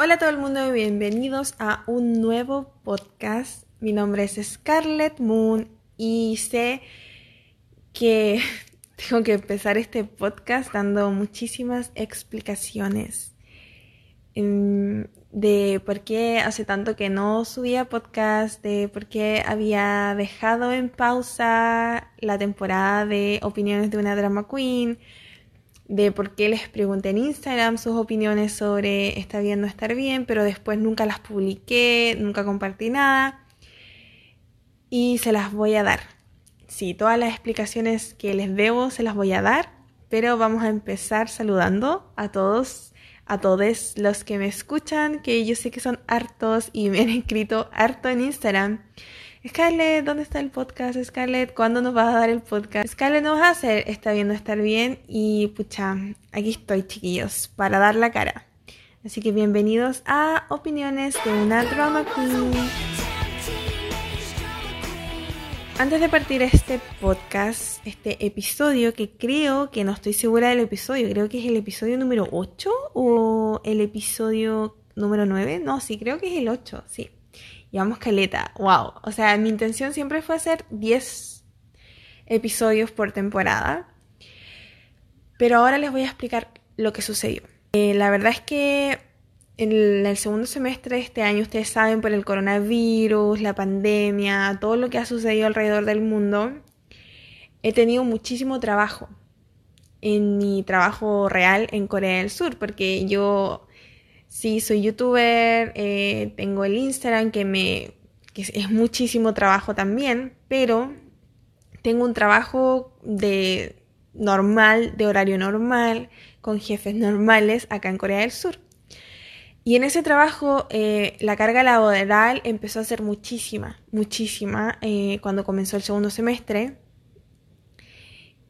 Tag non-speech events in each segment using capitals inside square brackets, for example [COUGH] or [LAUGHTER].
Hola a todo el mundo y bienvenidos a un nuevo podcast. Mi nombre es Scarlett Moon y sé que [LAUGHS] tengo que empezar este podcast dando muchísimas explicaciones em, de por qué hace tanto que no subía podcast, de por qué había dejado en pausa la temporada de opiniones de una drama queen de por qué les pregunté en Instagram sus opiniones sobre está bien no estar bien, pero después nunca las publiqué, nunca compartí nada. Y se las voy a dar. Sí, todas las explicaciones que les debo se las voy a dar, pero vamos a empezar saludando a todos, a todos los que me escuchan, que yo sé que son hartos y me han escrito harto en Instagram. Scarlett, ¿dónde está el podcast? Scarlett, ¿cuándo nos vas a dar el podcast? Scarlett nos hacer, está viendo estar bien y pucha, aquí estoy chiquillos, para dar la cara. Así que bienvenidos a Opiniones de una Drama Queen. Antes de partir este podcast, este episodio, que creo que no estoy segura del episodio, creo que es el episodio número 8 o el episodio número 9, no, sí, creo que es el 8, sí. Llevamos caleta, wow. O sea, mi intención siempre fue hacer 10 episodios por temporada. Pero ahora les voy a explicar lo que sucedió. Eh, la verdad es que en el segundo semestre de este año, ustedes saben, por el coronavirus, la pandemia, todo lo que ha sucedido alrededor del mundo, he tenido muchísimo trabajo en mi trabajo real en Corea del Sur, porque yo Sí, soy youtuber, eh, tengo el Instagram que me que es muchísimo trabajo también, pero tengo un trabajo de normal, de horario normal, con jefes normales acá en Corea del Sur. Y en ese trabajo eh, la carga laboral empezó a ser muchísima, muchísima eh, cuando comenzó el segundo semestre.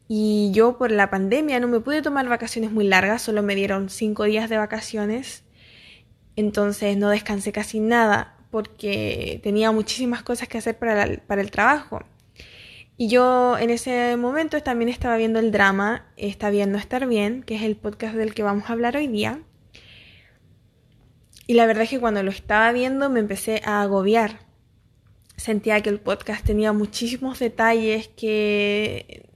Y yo por la pandemia no me pude tomar vacaciones muy largas, solo me dieron cinco días de vacaciones entonces no descansé casi nada porque tenía muchísimas cosas que hacer para, el trabajo. Y yo en ese momento también estaba viendo el drama Está bien no estar bien, que es el podcast del que vamos a hablar hoy día. Y la verdad es que cuando lo estaba viendo me empecé a agobiar. Sentía que el podcast tenía muchísimos detalles que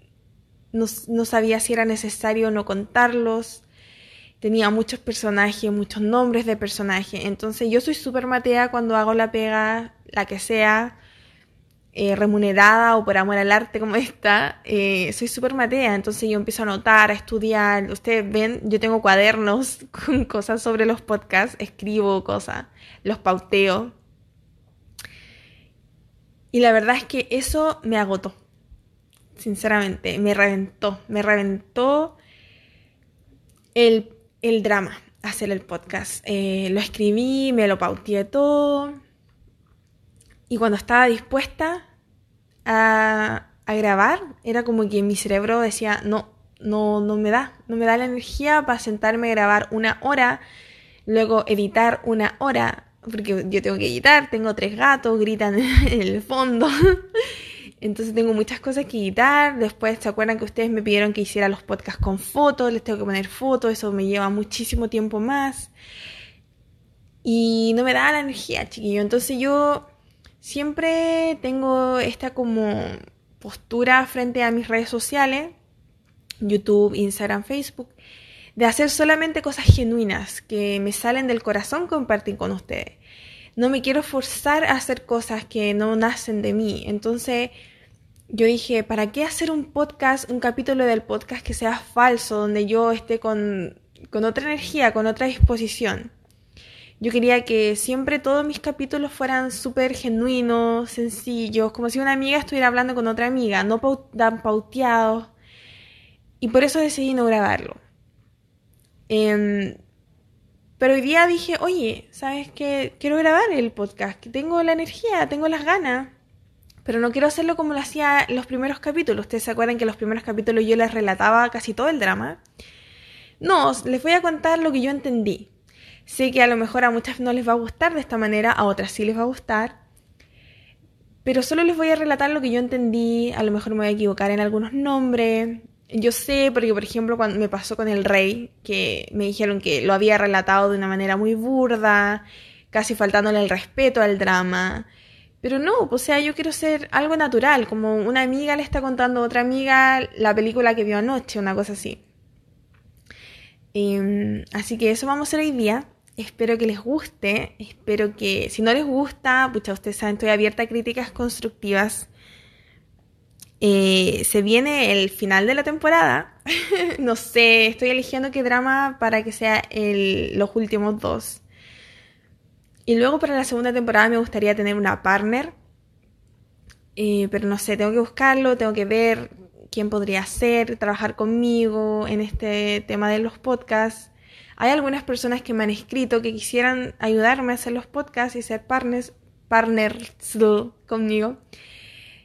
no, no sabía si era necesario o no contarlos tenía muchos personajes, muchos nombres de personajes. Entonces yo soy súper matea cuando hago la pega, la que sea, eh, remunerada o por amor al arte como [LAUGHS] esta. Eh, soy súper matea, entonces yo empiezo a anotar, a estudiar. Ustedes ven, yo tengo cuadernos [LAUGHS] con cosas sobre los podcasts, escribo cosas, los pauteo. Y la verdad es que eso me agotó. Sinceramente, me reventó. Me reventó el el drama, hacer el podcast. Eh, lo escribí, me lo pauteé todo. Y cuando estaba dispuesta a, a, grabar, era como que mi cerebro decía, no, no, no me da, no me da la energía para sentarme a grabar una hora, luego editar una hora, porque yo tengo que editar, tengo tres gatos, gritan [LAUGHS] en el fondo. Entonces tengo muchas cosas que editar. Después, ¿se acuerdan que ustedes me pidieron que hiciera los podcasts con fotos? Les tengo que poner fotos, eso me lleva muchísimo tiempo más. Y no me da la energía, chiquillo. Entonces yo siempre tengo esta como postura frente a mis redes sociales, YouTube, Instagram, Facebook, de hacer solamente cosas genuinas que me salen del corazón compartir con ustedes. No me quiero forzar a hacer cosas que no nacen de mí. Entonces, yo dije, ¿para qué hacer un podcast, un capítulo del podcast que sea falso, donde yo esté con, con otra energía, con otra disposición? Yo quería que siempre todos mis capítulos fueran súper genuinos, sencillos, como si una amiga estuviera hablando con otra amiga, no tan pauteados. Y por eso decidí no grabarlo. Em, pero hoy día dije, oye, ¿sabes qué? Quiero grabar el podcast, que tengo la energía, tengo las ganas. Pero no quiero hacerlo como lo hacía en los primeros capítulos. Ustedes se acuerdan que en los primeros capítulos yo les relataba casi todo el drama. No, les voy a contar lo que yo entendí. Sé que a lo mejor a muchas no les va a gustar de esta manera, a otras sí les va a gustar. Pero solo les voy a relatar lo que yo entendí. A lo mejor me voy a equivocar en algunos nombres. Yo sé, porque por ejemplo cuando me pasó con el rey, que me dijeron que lo había relatado de una manera muy burda, casi faltándole el respeto al drama. Pero no, o sea, yo quiero ser algo natural, como una amiga le está contando a otra amiga la película que vio anoche, una cosa así. Em, así que eso vamos a hacer hoy día. Espero que les guste. Espero que, si no les gusta, pucha, ustedes saben, estoy abierta a críticas constructivas. Eh, se viene el final de la temporada. [LAUGHS] no sé, estoy eligiendo qué drama para que sea los últimos dos. Y luego para la segunda temporada me gustaría tener una partner. Eh, pero no sé, tengo que buscarlo, tengo que ver quién podría ser, trabajar conmigo en este tema de los podcasts. Hay algunas personas que me han escrito que quisieran ayudarme a hacer los podcasts y ser partners, partners conmigo.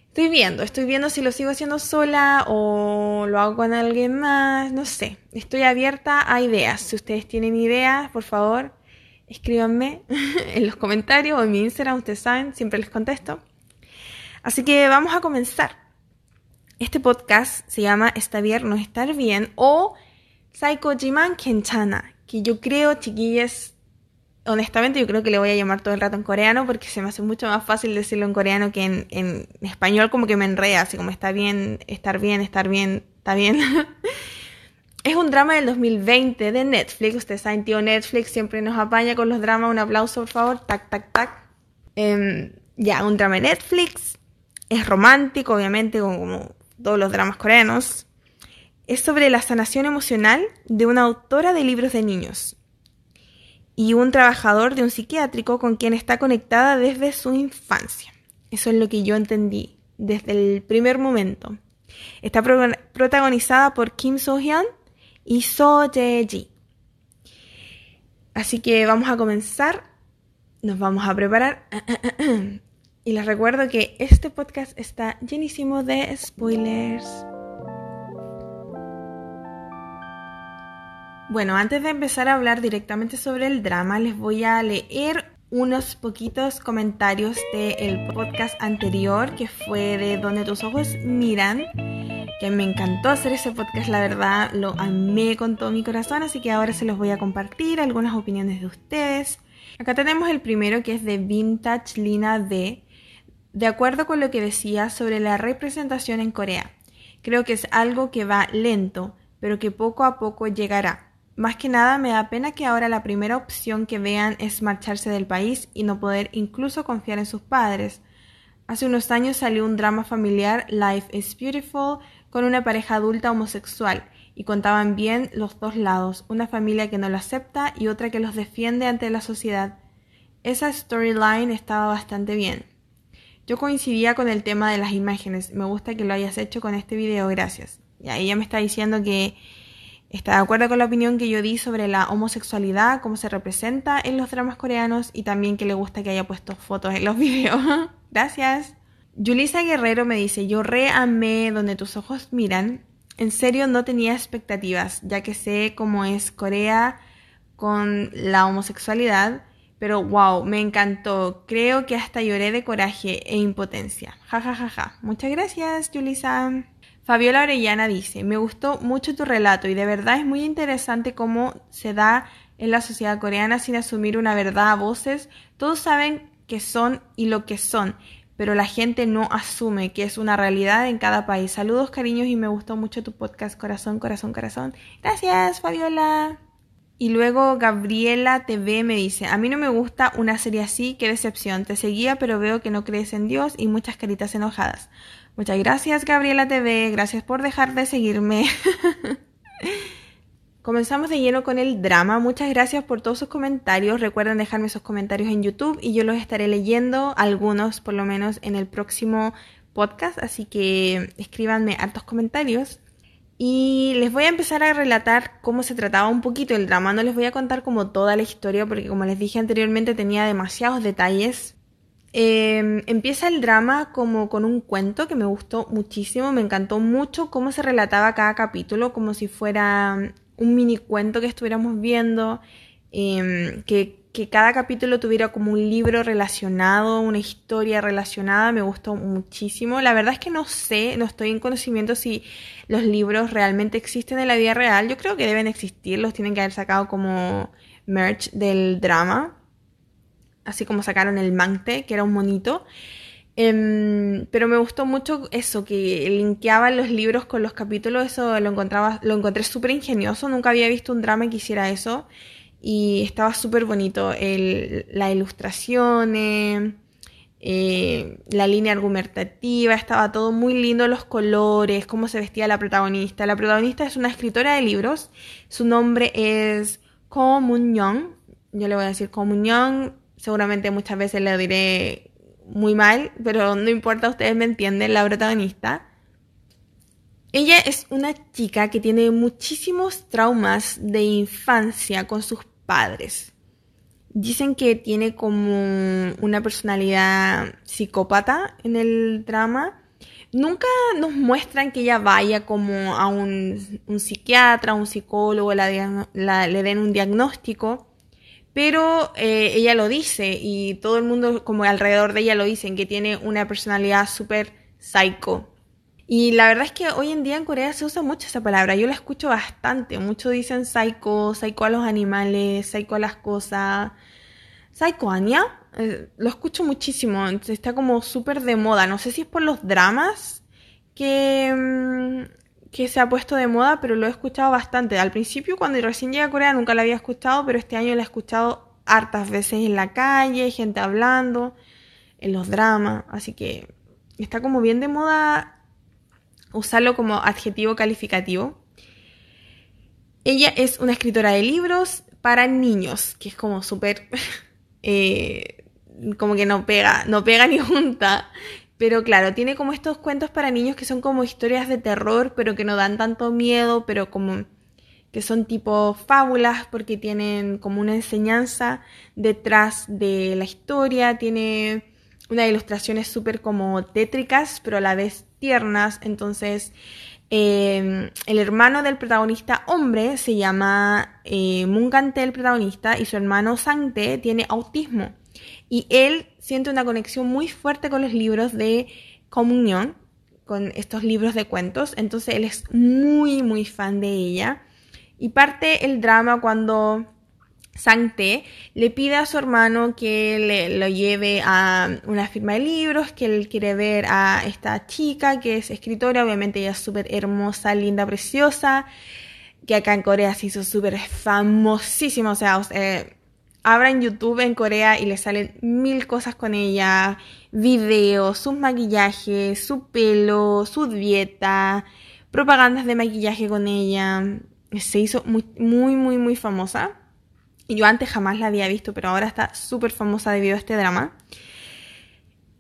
Estoy viendo, estoy viendo si lo sigo haciendo sola o lo hago con alguien más, no sé. Estoy abierta a ideas. Si ustedes tienen ideas, por favor, escríbanme [LAUGHS] en los comentarios o en mi Instagram, ustedes saben, siempre les contesto. Así que vamos a comenzar. Este podcast se llama Está bien, no estar bien o Jiman Kenchana, que yo creo, chiquillas, honestamente yo creo que le voy a llamar todo el rato en coreano porque se me hace mucho más fácil decirlo en coreano que en, español como que me enrea, así como está bien, estar bien, estar bien, está bien. [LAUGHS] Es un drama del 2020 de Netflix. Ustedes saben, tío Netflix siempre nos apaña con los dramas. Un aplauso, por favor. Tac, tac, tac. Em, ya, un drama de Netflix. Es romántico, obviamente, como, todos los dramas coreanos. Es sobre la sanación emocional de una autora de libros de niños y un trabajador de un psiquiátrico con quien está conectada desde su infancia. Eso es lo que yo entendí desde el primer momento. Está protagonizada por Kim So-hyun y So Jae-ji. Así que vamos a comenzar, nos vamos a preparar. [CLEARS THROAT] Y les recuerdo que este podcast está llenísimo de spoilers. Bueno, antes de empezar a hablar directamente sobre el drama, les voy a leer unos poquitos comentarios del podcast anterior, que fue de Donde tus ojos miran, que me encantó hacer ese podcast, la verdad, lo amé con todo mi corazón, así que ahora se los voy a compartir, algunas opiniones de ustedes. Acá tenemos el primero que es de Vintage Lina D. De acuerdo con lo que decía sobre la representación en Corea, creo que es algo que va lento, pero que poco a poco llegará. Más que nada me da pena que ahora la primera opción que vean es marcharse del país y no poder incluso confiar en sus padres. Hace unos años salió un drama familiar, Life is Beautiful, con una pareja adulta homosexual, y contaban bien los dos lados, una familia que no lo acepta y otra que los defiende ante la sociedad. Esa storyline estaba bastante bien. Yo coincidía con el tema de las imágenes, me gusta que lo hayas hecho con este video, gracias. Y ella me está diciendo que está de acuerdo con la opinión que yo di sobre la homosexualidad, cómo se representa en los dramas coreanos y también que le gusta que haya puesto fotos en los [LAUGHS] videos. gracias. Yulisa Guerrero me dice, yo re amé donde tus ojos miran. En serio no tenía expectativas, ya que sé cómo es Corea con la homosexualidad, pero wow, me encantó. Creo que hasta lloré de coraje e impotencia. Ja, ja, ja, ja. Muchas gracias, Yulisa. Fabiola Orellana dice, me gustó mucho tu relato y de verdad es muy interesante cómo se da en la sociedad coreana sin asumir una verdad a voces. Todos saben que son y lo que son pero la gente no asume que es una realidad en cada país. Saludos, cariños, y me gustó mucho tu podcast, corazón, corazón, corazón. Gracias, Fabiola. Y luego Gabriela TV me dice, a mí no me gusta una serie así, qué decepción. Te seguía, pero veo que no crees en Dios y muchas caritas enojadas. Muchas gracias, Gabriela TV. Gracias por dejar de seguirme. [LAUGHS] Comenzamos de lleno con el drama. Muchas gracias por todos sus comentarios. Recuerden dejarme sus comentarios en YouTube y yo los estaré leyendo, algunos por lo menos en el próximo podcast. Así que escríbanme hartos comentarios. Y les voy a empezar a relatar cómo se trataba un poquito el drama. No les voy a contar como toda la historia porque como les dije anteriormente tenía demasiados detalles. Em, empieza el drama como con un cuento que me gustó muchísimo, me encantó mucho cómo se relataba cada capítulo, como si fuera un mini cuento que estuviéramos viendo, em, que, que cada capítulo tuviera como un libro relacionado, una historia relacionada, me gustó muchísimo. La verdad es que no sé, no estoy en conocimiento si los libros realmente existen en la vida real. Yo creo que deben existir, los tienen que haber sacado como merch del drama, así como sacaron el Mante, que era un monito. Em, pero me gustó mucho eso, que linkeaban los libros con los capítulos, eso lo, encontraba, lo encontré súper ingenioso, nunca había visto un drama que hiciera eso y estaba súper bonito, el, las ilustraciones, eh, la línea argumentativa, estaba todo muy lindo, los colores, cómo se vestía la protagonista. La protagonista es una escritora de libros, su nombre es Ko Moon Young, yo le voy a decir Ko Moon Young, seguramente muchas veces le diré muy mal, pero no importa, ustedes me entienden, la protagonista. Ella es una chica que tiene muchísimos traumas de infancia con sus padres. Dicen que tiene como una personalidad psicópata en el drama. Nunca nos muestran que ella vaya como a un, psiquiatra, un psicólogo, le den un diagnóstico pero eh, ella lo dice y todo el mundo como alrededor de ella lo dicen, que tiene una personalidad súper psycho. Y la verdad es que hoy en día en Corea se usa mucho esa palabra, yo la escucho bastante, muchos dicen psycho, psycho a los animales, psycho a las cosas, psycho Anya, eh, lo escucho muchísimo, está como súper de moda, no sé si es por los dramas que, mm, que se ha puesto de moda, pero lo he escuchado bastante. Al principio, cuando recién llegué a Corea, nunca la había escuchado, pero este año la he escuchado hartas veces en la calle, gente hablando, en los dramas, así que está como bien de moda usarlo como adjetivo calificativo. Ella es una escritora de libros para niños, que es como súper... [LAUGHS] Eh, como que no pega, no pega ni junta. Pero claro, tiene como estos cuentos para niños que son como historias de terror, pero que no dan tanto miedo, pero como que son tipo fábulas porque tienen como una enseñanza detrás de la historia, tiene unas ilustraciones súper como tétricas, pero a la vez tiernas, entonces em, el hermano del protagonista hombre se llama eh, Mungante el protagonista y su hermano Sante tiene autismo. Y él siente una conexión muy fuerte con los libros de comunión, con estos libros de cuentos. Entonces él es muy, muy fan de ella. Y parte el drama cuando Sante le pide a su hermano que le, lo lleve a una firma de libros, que él quiere ver a esta chica que es escritora, obviamente ella es súper hermosa, linda, preciosa, que acá en Corea se hizo súper famosísima, o sea, abran YouTube en Corea y le salen mil cosas con ella, videos, sus maquillajes, su pelo, su dieta, propagandas de maquillaje con ella. Se hizo muy, muy, muy, muy famosa. Yo antes jamás la había visto, pero ahora está súper famosa debido a este drama.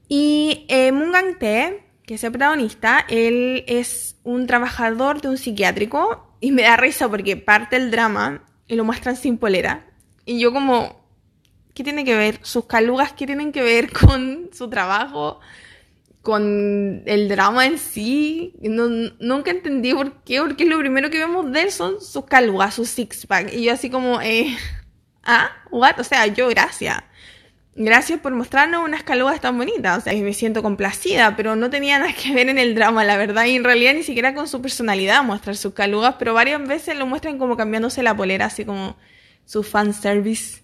Y eh, Mungang Tae, que es el protagonista, él es un trabajador de un psiquiátrico y me da risa porque parte el drama y lo muestran sin polera. Y yo como, ¿qué tiene que ver? Sus calugas, ¿qué tienen que ver [LAUGHS] con su trabajo? Con el drama en sí. nunca entendí por qué, porque lo primero que vemos de él son sus calugas, sus six-pack. Y yo así como, eh, [LAUGHS] ah, what? O sea, yo gracias. Gracias por mostrarnos unas calugas tan bonitas. O sea, me siento complacida, pero no tenía nada que ver en el drama, la verdad. Y en realidad ni siquiera con su personalidad mostrar sus calugas, pero varias veces lo muestran como cambiándose la polera, así como su fanservice.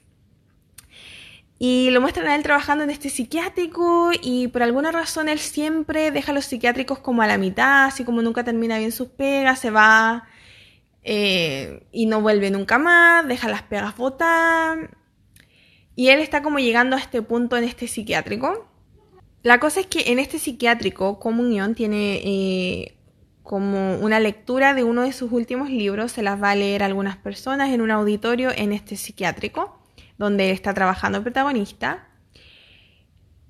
Y lo muestran a él trabajando en este psiquiátrico y por alguna razón él siempre deja a los psiquiátricos como a la mitad, así como nunca termina bien sus pegas, se va eh, y no vuelve nunca más, deja las pegas botar. Y él está como llegando a este punto en este psiquiátrico. La cosa es que en este psiquiátrico, Comunión tiene eh, como una lectura de uno de sus últimos libros, se las va a leer algunas personas en un auditorio en este psiquiátrico, donde está trabajando el protagonista.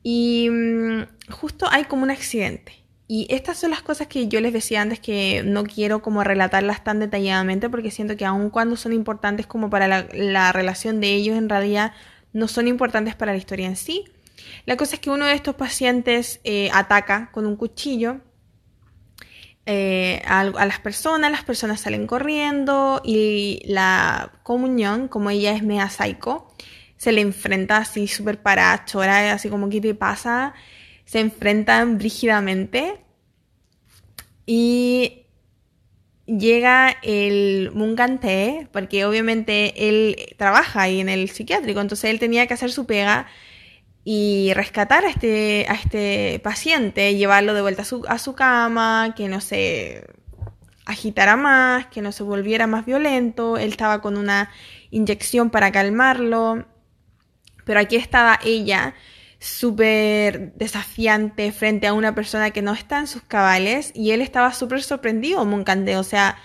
Y mm, justo hay como un accidente. Y estas son las cosas que yo les decía antes que no quiero como relatarlas tan detalladamente porque siento que aun cuando son importantes como para la, relación de ellos, en realidad no son importantes para la historia en sí. La cosa es que uno de estos pacientes eh, ataca con un cuchillo eh, a, las personas, las personas salen corriendo y la comunión, como ella es mea psycho, se le enfrenta así súper para chora, así como, ¿qué te pasa? Se enfrentan brígidamente. Y llega el Mungante, porque obviamente él trabaja ahí en el psiquiátrico, entonces él tenía que hacer su pega y rescatar a este, a este paciente, llevarlo de vuelta a su, a su cama, que no se agitara más, que no se volviera más violento, él estaba con una inyección para calmarlo, pero aquí estaba ella súper desafiante frente a una persona que no está en sus cabales y él estaba súper sorprendido, Moncante, o sea,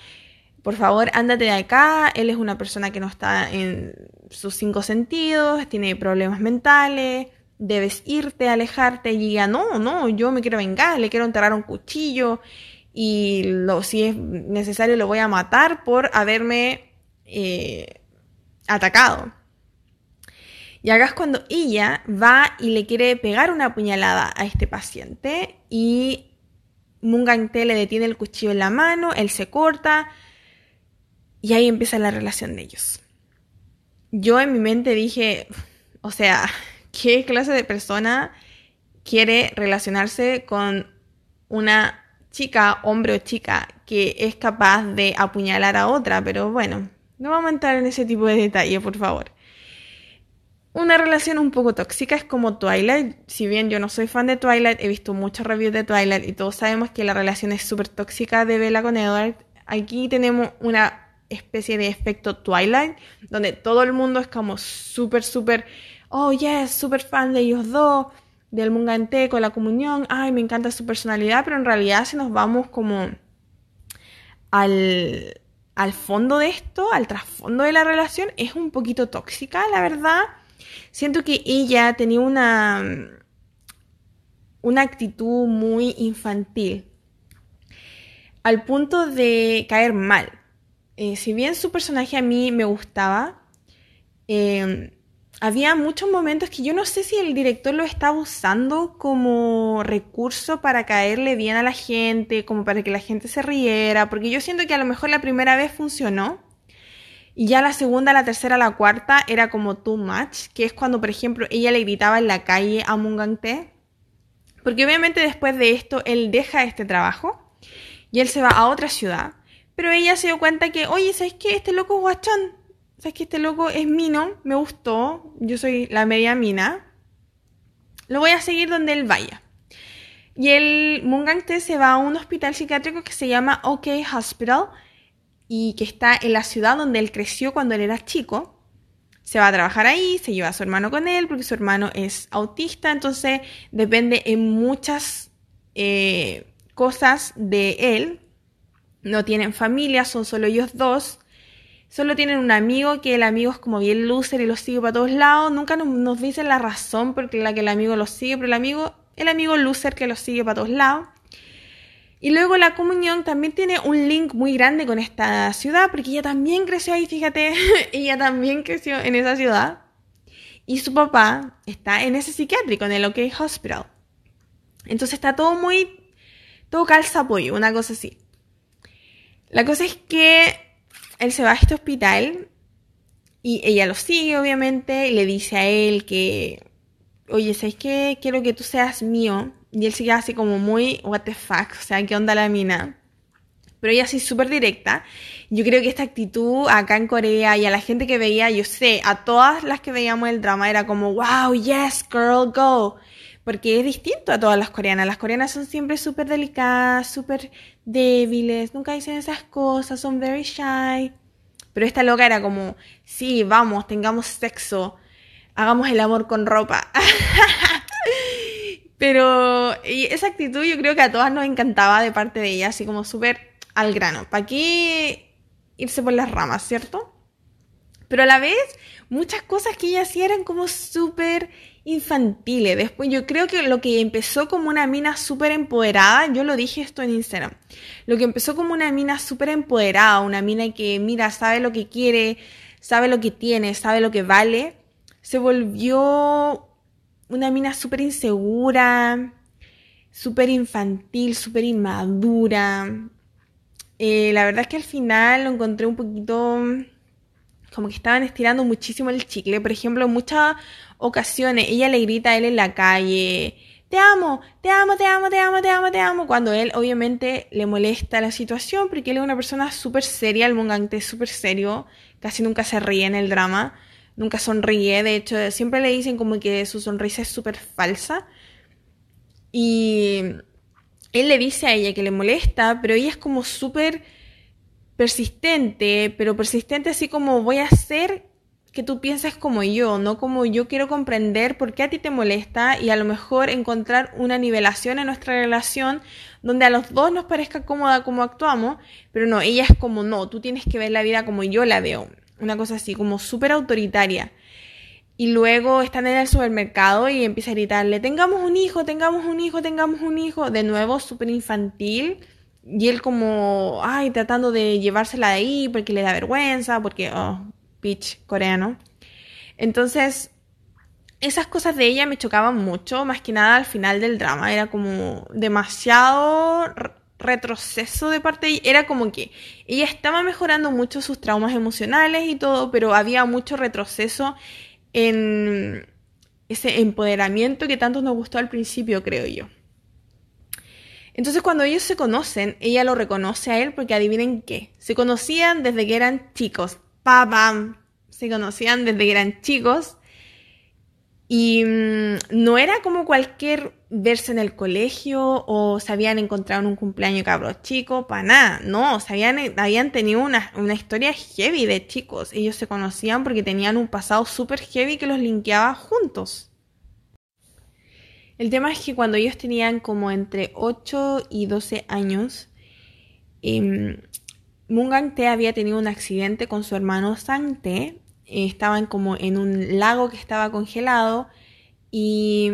por favor, ándate de acá, él es una persona que no está en sus cinco sentidos, tiene problemas mentales, debes irte, alejarte y ya no, no, yo me quiero vengar, le quiero enterrar un cuchillo y lo, si es necesario lo voy a matar por haberme eh, atacado. Y acá es cuando ella va y le quiere pegar una puñalada a este paciente y Mungante le detiene el cuchillo en la mano, él se corta y ahí empieza la relación de ellos. Yo en mi mente dije, o sea, ¿qué clase de persona quiere relacionarse con una chica, hombre o chica, que es capaz de apuñalar a otra? Pero bueno, no vamos a entrar en ese tipo de detalle, por favor. Una relación un poco tóxica es como Twilight. Si bien yo no soy fan de Twilight, he visto muchos reviews de Twilight y todos sabemos que la relación es súper tóxica de Bella con Edward. Aquí tenemos una especie de efecto Twilight, donde todo el mundo es como súper, súper oh yes, súper fan de ellos dos, del Mungante con la comunión, ay, me encanta su personalidad, pero en realidad si nos vamos como al, al fondo de esto, al trasfondo de la relación, es un poquito tóxica, la verdad. Siento que ella tenía una, una actitud muy infantil, al punto de caer mal. Eh, si bien su personaje a mí me gustaba, eh, había muchos momentos que yo no sé si el director lo estaba usando como recurso para caerle bien a la gente, como para que la gente se riera, porque yo siento que a lo mejor la primera vez funcionó y ya la segunda, la tercera, la cuarta era como too much, que es cuando, por ejemplo, ella le gritaba en la calle a Mungante, porque obviamente después de esto él deja este trabajo y él se va a otra ciudad, pero ella se dio cuenta que, oye, ¿sabes qué? Este loco es guachón ¿sabes que este loco es mino? Me gustó, yo soy la media mina. Lo voy a seguir donde él vaya. Y el Mungangte se va a un hospital psiquiátrico que se llama OK Hospital y que está en la ciudad donde él creció cuando él era chico. Se va a trabajar ahí, se lleva a su hermano con él porque su hermano es autista, entonces depende en muchas eh, cosas de él. No tienen familia, son solo ellos dos. Solo tienen un amigo que el amigo es como bien loser y lo sigue para todos lados. Nunca nos, dicen la razón por la que el amigo lo sigue, pero el amigo, el amigo loser que lo sigue para todos lados. Y luego la comunión también tiene un link muy grande con esta ciudad, porque ella también creció ahí, fíjate, [LAUGHS] ella también creció en esa ciudad. Y su papá está en ese psiquiátrico, en el OK Hospital. Entonces está todo muy, todo calza apoyo, una cosa así. La cosa es que él se va a este hospital y ella lo sigue, obviamente, y le dice a él que, oye, ¿sabes qué? Quiero que tú seas mío. Y él sigue así como muy, what the fuck, o sea, ¿qué onda la mina? Pero ella así súper directa. Yo creo que esta actitud acá en Corea y a la gente que veía, yo sé, a todas las que veíamos el drama era como, wow, yes, girl, go. Porque es distinto a todas las coreanas. Las coreanas son siempre súper delicadas, súper débiles, nunca dicen esas cosas, son very shy. Pero esta loca era como, sí, vamos, tengamos sexo, hagamos el amor con ropa. [LAUGHS] Pero esa actitud yo creo que a todas nos encantaba de parte de ella, así como súper al grano. ¿Para qué irse por las ramas, cierto? Pero a la vez, muchas cosas que ella hacía eran como súper infantiles. Después yo creo que lo que empezó como una mina súper empoderada, yo lo dije esto en Instagram, lo que empezó como una mina súper empoderada, una mina que mira, sabe lo que quiere, sabe lo que tiene, sabe lo que vale, se volvió una mina súper insegura, súper infantil, súper inmadura. Eh, la verdad es que al final lo encontré un poquito como que estaban estirando muchísimo el chicle. Por ejemplo, en muchas ocasiones ella le grita a él en la calle, te amo, te amo, te amo, te amo, te amo, te amo, cuando él obviamente le molesta la situación porque él es una persona súper seria, el mongante es súper serio, casi nunca se ríe en el drama, nunca sonríe, de hecho siempre le dicen como que su sonrisa es súper falsa y él le dice a ella que le molesta, pero ella es como súper persistente, pero persistente así como voy a hacer que tú pienses como yo, no como yo quiero comprender por qué a ti te molesta y a lo mejor encontrar una nivelación en nuestra relación donde a los dos nos parezca cómoda como actuamos, pero no, ella es como no, tú tienes que ver la vida como yo la veo, una cosa así, como súper autoritaria. Y luego están en el supermercado y empieza a gritarle, tengamos un hijo, tengamos un hijo, tengamos un hijo, de nuevo súper infantil. Y él como, ay, tratando de llevársela de ahí porque le da vergüenza, porque, oh, pitch coreano. Entonces, esas cosas de ella me chocaban mucho, más que nada al final del drama. Era como demasiado retroceso de parte de ella. Era como que ella estaba mejorando mucho sus traumas emocionales y todo, pero había mucho retroceso en ese empoderamiento que tanto nos gustó al principio, creo yo. Entonces cuando ellos se conocen, ella lo reconoce a él porque adivinen qué, se conocían desde que eran chicos, se conocían desde que eran chicos. Y mm, no era como cualquier verse en el colegio o se habían encontrado en un cumpleaños cabros chicos, para nada, no, se habían, tenido una, una, historia heavy de chicos. Ellos se conocían porque tenían un pasado súper heavy que los linkeaba juntos. El tema es que cuando ellos tenían como entre 8 y 12 años, eh, Mungang Tae había tenido un accidente con su hermano Sang Tae. Eh, estaban como en un lago que estaba congelado y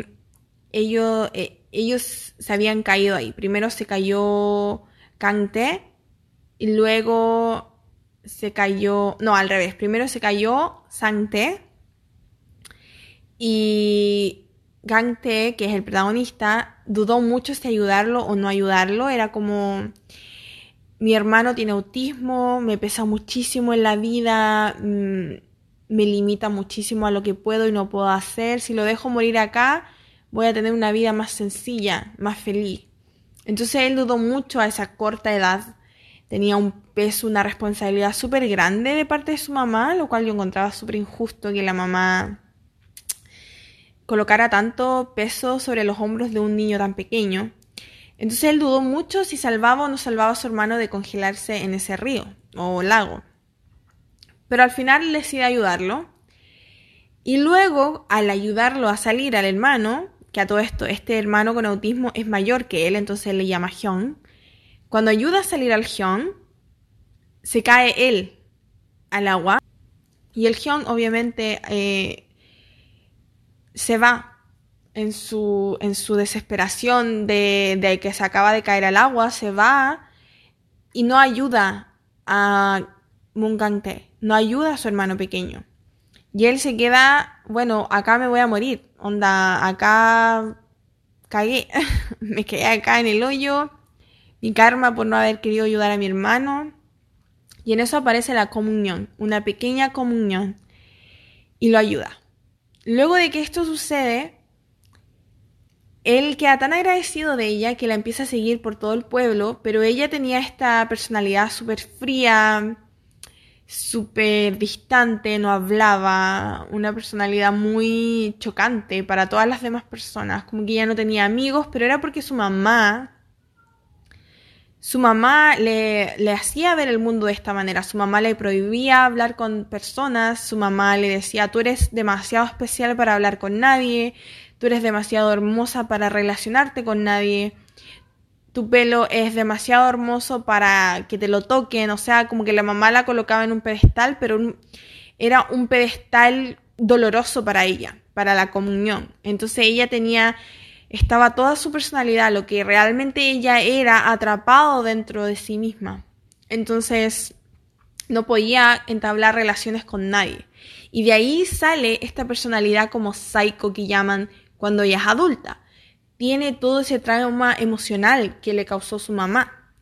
ellos, eh, ellos se habían caído ahí. Primero se cayó Kang Tae y luego se cayó, no, al revés. Primero se cayó Sang Tae y Gang Tae, que es el protagonista, dudó mucho si ayudarlo o no ayudarlo. Era como mi hermano tiene autismo, me pesa muchísimo en la vida, mm, me limita muchísimo a lo que puedo y no puedo hacer. Si lo dejo morir acá, voy a tener una vida más sencilla, más feliz. Entonces él dudó mucho a esa corta edad. Tenía un peso, una responsabilidad súper grande de parte de su mamá, lo cual yo encontraba súper injusto que la mamá colocara tanto peso sobre los hombros de un niño tan pequeño. Entonces él dudó mucho si salvaba o no salvaba a su hermano de congelarse en ese río o lago. Pero al final decide ayudarlo. Y luego, al ayudarlo a salir al hermano, que a todo esto, este hermano con autismo es mayor que él, entonces él le llama Hyun. Cuando ayuda a salir al Hyun, se cae él al agua. Y el Hyun obviamente eh, se va en su, en su desesperación de, de, que se acaba de caer al agua, se va y no ayuda a Mungante, no ayuda a su hermano pequeño. Y él se queda, bueno, acá me voy a morir, onda, acá cagué, [LAUGHS] me quedé acá en el hoyo, mi karma por no haber querido ayudar a mi hermano. Y en eso aparece la comunión, una pequeña comunión, y lo ayuda. Luego de que esto sucede, él queda tan agradecido de ella que la empieza a seguir por todo el pueblo, pero ella tenía esta personalidad súper fría, súper distante, no hablaba, una personalidad muy chocante para todas las demás personas, como que ella no tenía amigos, pero era porque su mamá, su mamá le, le hacía ver el mundo de esta manera, su mamá le prohibía hablar con personas, su mamá le decía, tú eres demasiado especial para hablar con nadie, tú eres demasiado hermosa para relacionarte con nadie, tu pelo es demasiado hermoso para que te lo toquen, o sea, como que la mamá la colocaba en un pedestal, pero era un pedestal doloroso para ella, para la comunión. Entonces ella tenía, estaba toda su personalidad, lo que realmente ella era, atrapado dentro de sí misma. Entonces no podía entablar relaciones con nadie. Y de ahí sale esta personalidad como psycho que llaman cuando ella es adulta. Tiene todo ese trauma emocional que le causó su mamá.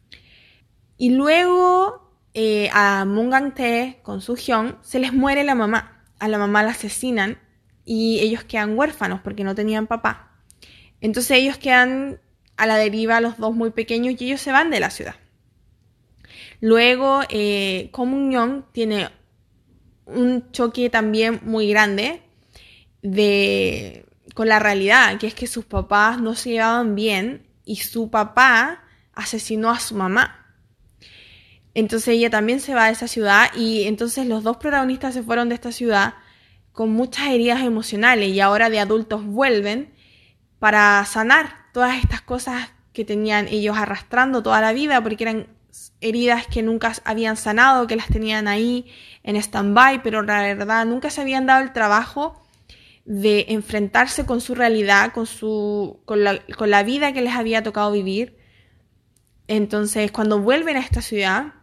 Y luego eh, a Mungang Tae con su Hyun se les muere la mamá. A la mamá la asesinan y ellos quedan huérfanos porque no tenían papá. Entonces ellos quedan a la deriva, los dos muy pequeños, y ellos se van de la ciudad. Luego, eh, Young tiene un choque también muy grande de, con la realidad, que es que sus papás no se llevaban bien y su papá asesinó a su mamá. Entonces ella también se va de esa ciudad y entonces los dos protagonistas se fueron de esta ciudad con muchas heridas emocionales y ahora de adultos vuelven para sanar todas estas cosas que tenían ellos arrastrando toda la vida porque eran heridas que nunca habían sanado, que las tenían ahí en stand-by, pero la verdad nunca se habían dado el trabajo de enfrentarse con su realidad, con, su, con, la, con la vida que les había tocado vivir. Entonces, cuando vuelven a esta ciudad,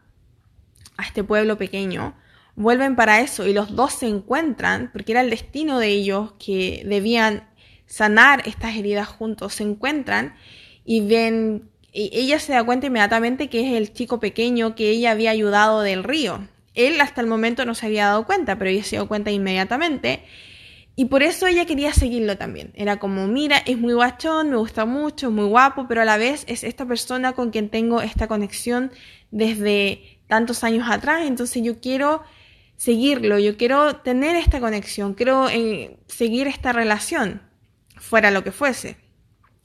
a este pueblo pequeño, vuelven para eso y los dos se encuentran, porque era el destino de ellos que debían sanar estas heridas juntos, se encuentran y ven, y ella se da cuenta inmediatamente que es el chico pequeño que ella había ayudado del río. Él hasta el momento no se había dado cuenta, pero ella se dio cuenta inmediatamente. Y por eso ella quería seguirlo también. Era como, mira, es muy guachón, me gusta mucho, es muy guapo, pero a la vez es esta persona con quien tengo esta conexión desde tantos años atrás. Entonces yo quiero seguirlo, yo quiero tener esta conexión, quiero eh, seguir esta relación fuera lo que fuese.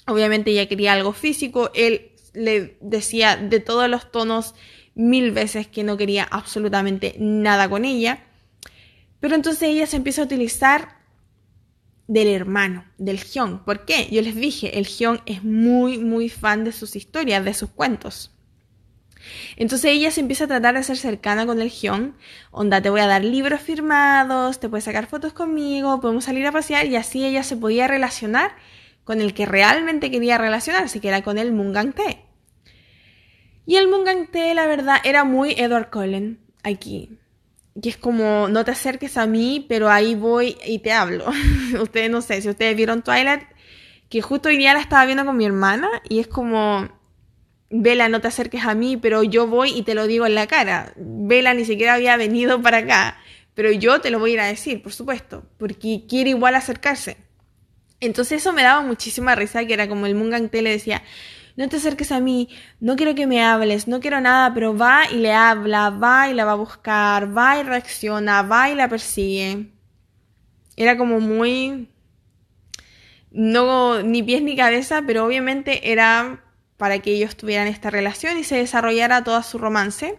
Obviamente ella quería algo físico, él le decía de todos los tonos mil veces que no quería absolutamente nada con ella. Pero entonces ella se empieza a utilizar del hermano, del Hyun. ¿Por qué? Yo les dije, el Hyun es muy, muy fan de sus historias, de sus cuentos. Entonces ella se empieza a tratar de ser cercana con el Hyun. Onda, te voy a dar libros firmados, te puedes sacar fotos conmigo, podemos salir a pasear y así ella se podía relacionar con el que realmente quería relacionarse, que era con el Mungang Tae. Y el Mungang Tae, la verdad, era muy Edward Cullen aquí. Que es como, no te acerques a mí, pero ahí voy y te hablo. [LAUGHS] ustedes no sé, si ustedes vieron Twilight, que justo hoy día la estaba viendo con mi hermana y es como, Vela, no te acerques a mí, pero yo voy y te lo digo en la cara. Vela ni siquiera había venido para acá, pero yo te lo voy a ir a decir, por supuesto, porque quiere igual acercarse. Entonces eso me daba muchísima risa, que era como el Mungang le decía, no te acerques a mí, no quiero que me hables, no quiero nada, pero va y le habla, va y la va a buscar, va y reacciona, va y la persigue. Era como muy... No, ni pies ni cabeza, pero obviamente era para que ellos tuvieran esta relación y se desarrollara todo su romance.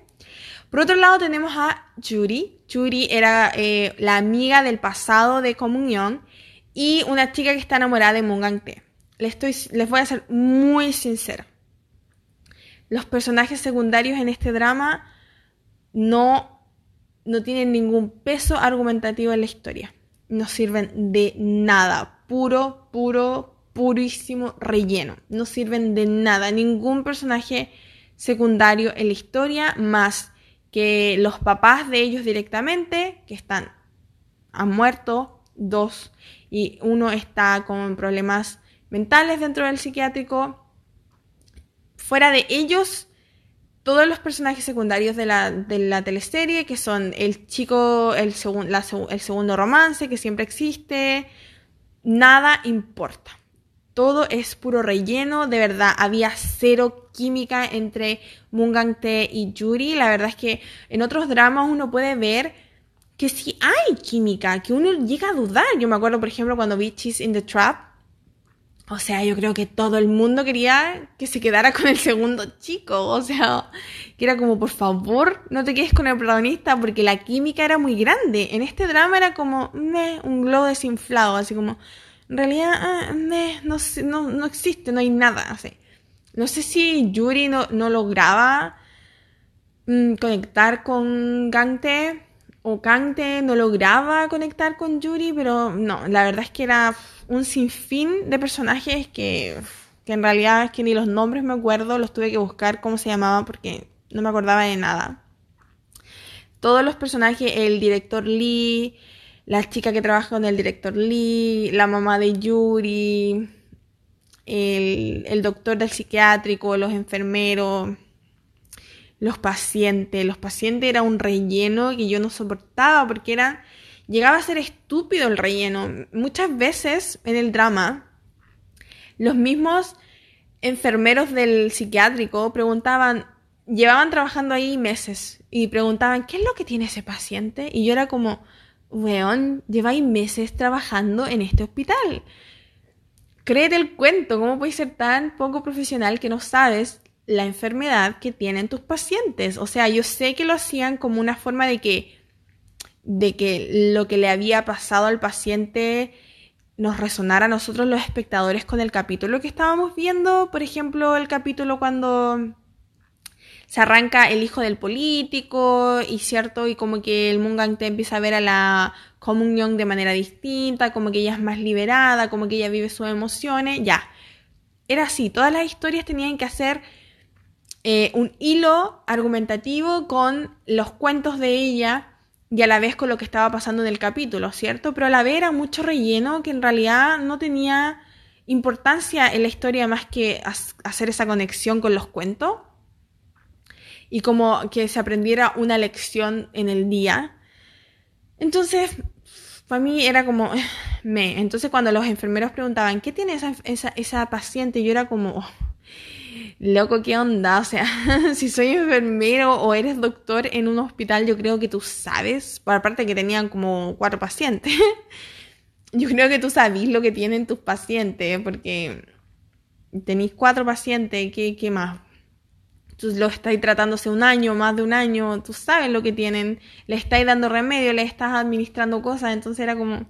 Por otro lado tenemos a Yuri. Yuri era eh, la amiga del pasado de Comunión y una chica que está enamorada de Mungang Tae. Les, estoy, les voy a ser muy sincera. Los personajes secundarios en este drama no, no tienen ningún peso argumentativo en la historia. No sirven de nada. Puro, puro, purísimo relleno. No sirven de nada. Ningún personaje secundario en la historia más que los papás de ellos directamente, que están, han muerto, dos, y uno está con problemas mentales dentro del psiquiátrico. Fuera de ellos, todos los personajes secundarios de la, de la teleserie, que son el chico, el, el segundo romance que siempre existe, nada importa todo es puro relleno, de verdad, había cero química entre Mungang Tae y Yuri. La verdad es que en otros dramas uno puede ver que sí hay química, que uno llega a dudar. Yo me acuerdo, por ejemplo, cuando vi Cheese in the Trap. O sea, yo creo que todo el mundo quería que se quedara con el segundo chico. O sea, que era como, por favor, no te quedes con el protagonista porque la química era muy grande. En este drama era como, meh, un globo desinflado, así como, en realidad ah, no, no, existe, no hay nada. Así. No sé si Yuri no, lograba mm, conectar con Gante o Gante no lograba conectar con Yuri, pero no, la verdad es que era un sinfín de personajes que, que en realidad es que ni los nombres me acuerdo, los tuve que buscar cómo se llamaban porque no me acordaba de nada. Todos los personajes, el director Lee, la chica que trabaja con el director Lee, la mamá de Yuri, el, doctor del psiquiátrico, los enfermeros, los pacientes. Los pacientes era un relleno que yo no soportaba porque era llegaba a ser estúpido el relleno. Muchas veces en el drama los mismos enfermeros del psiquiátrico preguntaban, llevaban trabajando ahí meses y preguntaban, ¿qué es lo que tiene ese paciente? Y yo era como, weón, lleváis meses trabajando en este hospital. Créete el cuento, ¿cómo puedes ser tan poco profesional que no sabes la enfermedad que tienen tus pacientes? O sea, yo sé que lo hacían como una forma de que, de que lo que le había pasado al paciente nos resonara a nosotros los espectadores con el capítulo que estábamos viendo, por ejemplo, el capítulo cuando se arranca el hijo del político y cierto y como que el Mungang te empieza a ver a la comunión de manera distinta, como que ella es más liberada, como que ella vive sus emociones, ya. Era así, todas las historias tenían que hacer eh, un hilo argumentativo con los cuentos de ella y a la vez con lo que estaba pasando en el capítulo, ¿cierto? Pero a la vez era mucho relleno que en realidad no tenía importancia en la historia más que hacer esa conexión con los cuentos y como que se aprendiera una lección en el día. Entonces, para mí era como [SIGHS] me. Entonces, cuando los enfermeros preguntaban, ¿qué tiene esa, esa, esa paciente? Yo era como, loco, ¿qué onda? O sea, [LAUGHS] si soy enfermero o eres doctor en un hospital, yo creo que tú sabes, por aparte que tenían como cuatro pacientes, [LAUGHS] yo creo que tú sabes lo que tienen tus pacientes, porque tenéis cuatro pacientes, ¿qué, qué más? Tú lo estáis tratando hace un año, más de un año, tú sabes lo que tienen, le estáis dando remedio, le estás administrando cosas, entonces era como...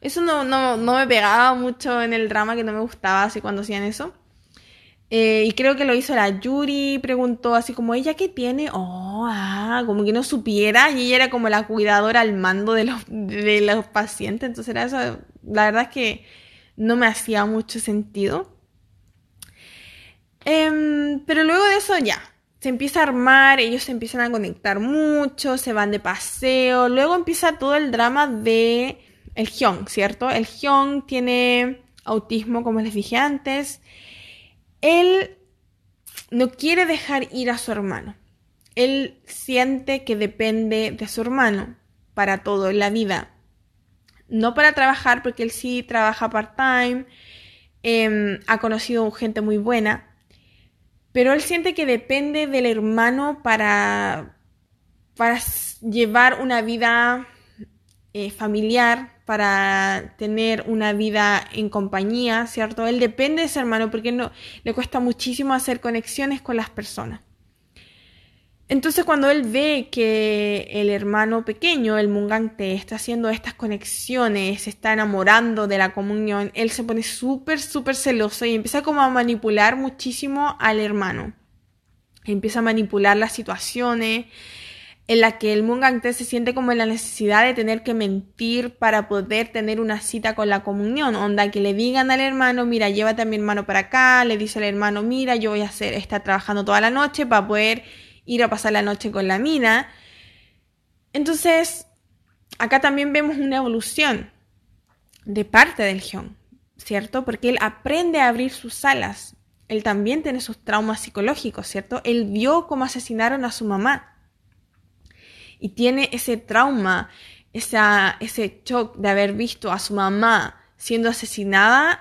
Eso no, no, no me pegaba mucho en el drama, que no me gustaba así cuando hacían eso. Eh, y creo que lo hizo la Yuri, preguntó así como, ¿ella qué tiene? Oh, ah, como que no supiera, y ella era como la cuidadora al mando de los, de los pacientes, entonces era eso, la verdad es que no me hacía mucho sentido. Em, pero luego de eso ya, se empieza a armar, ellos se empiezan a conectar mucho, se van de paseo, luego empieza todo el drama de el Hyung, ¿cierto? El Hyung tiene autismo, como les dije antes, él no quiere dejar ir a su hermano. Él siente que depende de su hermano para todo en la vida. No para trabajar, porque él sí trabaja part-time, em, ha conocido gente muy buena, pero él siente que depende del hermano para, para llevar una vida eh, familiar, para tener una vida en compañía, ¿cierto? Él depende de ese hermano porque no, le cuesta muchísimo hacer conexiones con las personas. Entonces cuando él ve que el hermano pequeño, el mungante, está haciendo estas conexiones, se está enamorando de la comunión, él se pone súper, súper celoso y empieza como a manipular muchísimo al hermano. Empieza a manipular las situaciones, en la que el Mungante se siente como en la necesidad de tener que mentir para poder tener una cita con la comunión. Onda, que le digan al hermano, mira, llévate a mi hermano para acá, le dice al hermano, mira, yo voy a hacer, estar trabajando toda la noche para poder ir a pasar la noche con la mina. Entonces, acá también vemos una evolución de parte del Hyun, ¿cierto? Porque él aprende a abrir sus alas. Él también tiene sus traumas psicológicos, ¿cierto? Él vio cómo asesinaron a su mamá y tiene ese trauma, ese shock de haber visto a su mamá siendo asesinada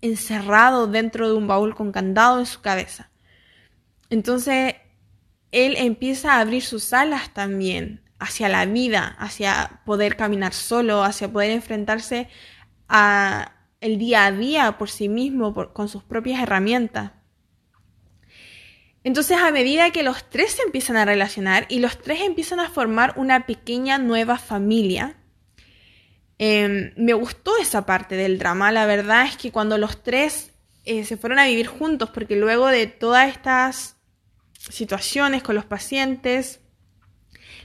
encerrado dentro de un baúl con candado en su cabeza. Entonces, él empieza a abrir sus alas también hacia la vida, hacia poder caminar solo, hacia poder enfrentarse a el día a día por sí mismo, con sus propias herramientas. Entonces a medida que los tres se empiezan a relacionar y los tres empiezan a formar una pequeña nueva familia, em, me gustó esa parte del drama. La verdad es que cuando los tres eh, se fueron a vivir juntos, porque luego de todas estas situaciones con los pacientes,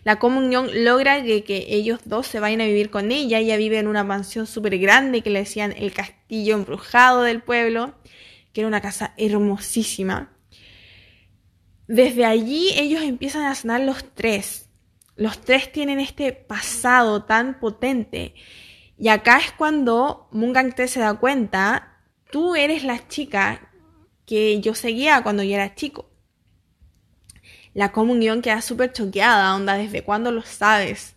la comunión logra que, que, ellos dos se vayan a vivir con ella. Ella vive en una mansión súper grande que le decían el castillo embrujado del pueblo, que era una casa hermosísima. Desde allí ellos empiezan a sanar los tres. Los tres tienen este pasado tan potente. Y acá es cuando Mungang Te se da cuenta, tú eres la chica que yo seguía cuando yo era chico. la comunión queda súper choqueada, onda, ¿desde cuándo lo sabes?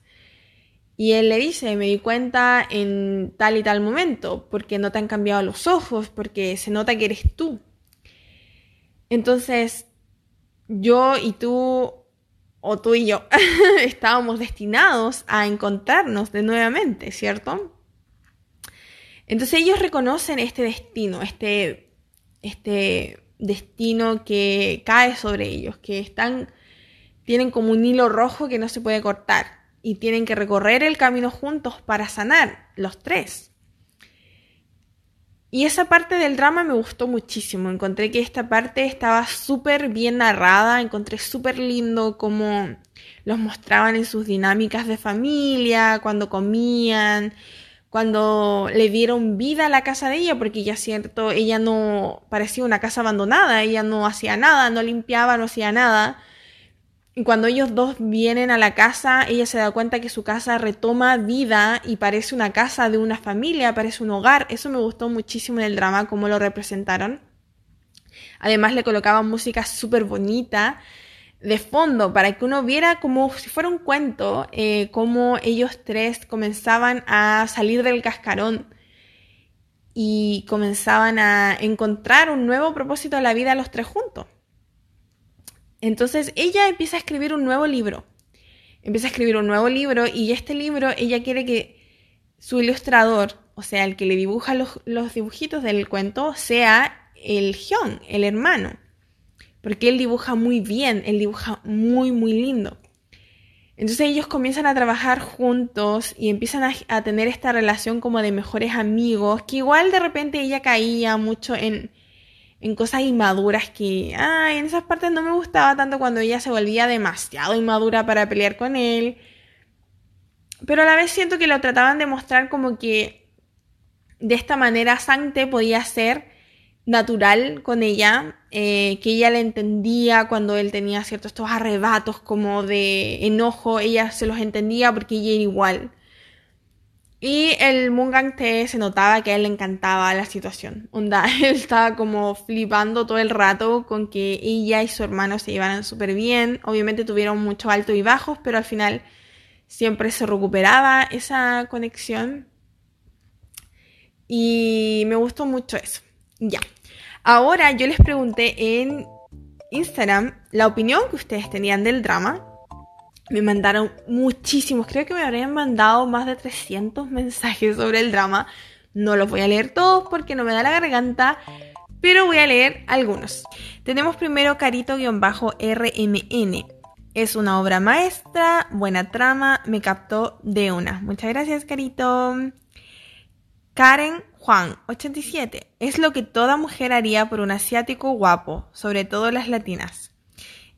Y él le dice, me di cuenta en tal y tal momento, porque no te han cambiado los ojos, porque se nota que eres tú. Entonces, yo y tú, o tú y yo, [LAUGHS] estábamos destinados a encontrarnos de nuevamente, ¿cierto? Entonces ellos reconocen este destino, este, este destino que cae sobre ellos, que están, tienen como un hilo rojo que no se puede cortar y tienen que recorrer el camino juntos para sanar los tres. Y esa parte del drama me gustó muchísimo. Encontré que esta parte estaba súper bien narrada, encontré súper lindo cómo los mostraban en sus dinámicas de familia, cuando comían, cuando le dieron vida a la casa de ella, porque ya cierto, ella no parecía una casa abandonada, ella no hacía nada, no limpiaba, no hacía nada. Y cuando ellos dos vienen a la casa, ella se da cuenta que su casa retoma vida y parece una casa de una familia, parece un hogar. Eso me gustó muchísimo en el drama, cómo lo representaron. Además le colocaban música súper bonita de fondo para que uno viera como si fuera un cuento, eh, cómo ellos tres comenzaban a salir del cascarón y comenzaban a encontrar un nuevo propósito a la vida los tres juntos. Entonces ella empieza a escribir un nuevo libro. Empieza a escribir un nuevo libro y este libro ella quiere que su ilustrador, o sea, el que le dibuja los, dibujitos del cuento, sea el Hyun, el hermano. Porque él dibuja muy bien, él dibuja muy, muy lindo. Entonces ellos comienzan a trabajar juntos y empiezan a, a, tener esta relación como de mejores amigos, que igual de repente ella caía mucho en, en cosas inmaduras que, ay, en esas partes no me gustaba tanto cuando ella se volvía demasiado inmadura para pelear con él. Pero a la vez siento que lo trataban de mostrar como que de esta manera Sante podía ser natural con ella, eh, que ella le entendía cuando él tenía ciertos estos arrebatos como de enojo, ella se los entendía porque ella era igual. Y el Mungang Te se notaba que a él le encantaba la situación. Onda, [LAUGHS] él estaba como flipando todo el rato con que ella y su hermano se llevaran súper bien. Obviamente tuvieron mucho alto y bajos, pero al final siempre se recuperaba esa conexión. Y me gustó mucho eso. Ya. Ahora yo les pregunté en Instagram la opinión que ustedes tenían del drama me mandaron muchísimos, creo que me habrían mandado más de 300 [LAUGHS] mensajes sobre el drama. No los voy a leer todos porque no me da la garganta, pero voy a leer algunos. Tenemos primero Carito-RMN. Es una obra maestra, buena trama, me captó de una. Muchas gracias, Carito. Karen Juan, 87. Es lo que toda mujer haría por un asiático guapo, sobre todo las latinas.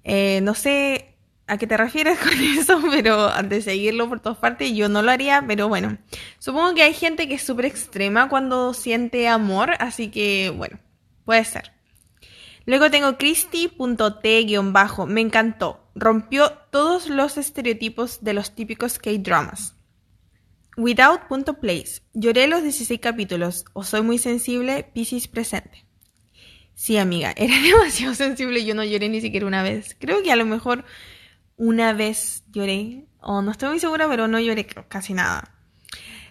Eh, no sé a qué te refieres con [LAUGHS] eso, pero antes de seguirlo por todas partes, yo no lo haría, pero bueno, supongo que hay gente que es súper extrema cuando siente amor, así que bueno, puede ser. Luego tengo Christy.t-bajo, me encantó, rompió todos los estereotipos de los típicos K-dramas. Without.place, lloré los 16 capítulos, o soy muy sensible, Pisces presente. Sí, amiga, [LAUGHS] era demasiado sensible, yo no lloré ni siquiera una vez. Creo que a lo mejor una vez lloré, o no estoy muy segura, pero no lloré casi nada.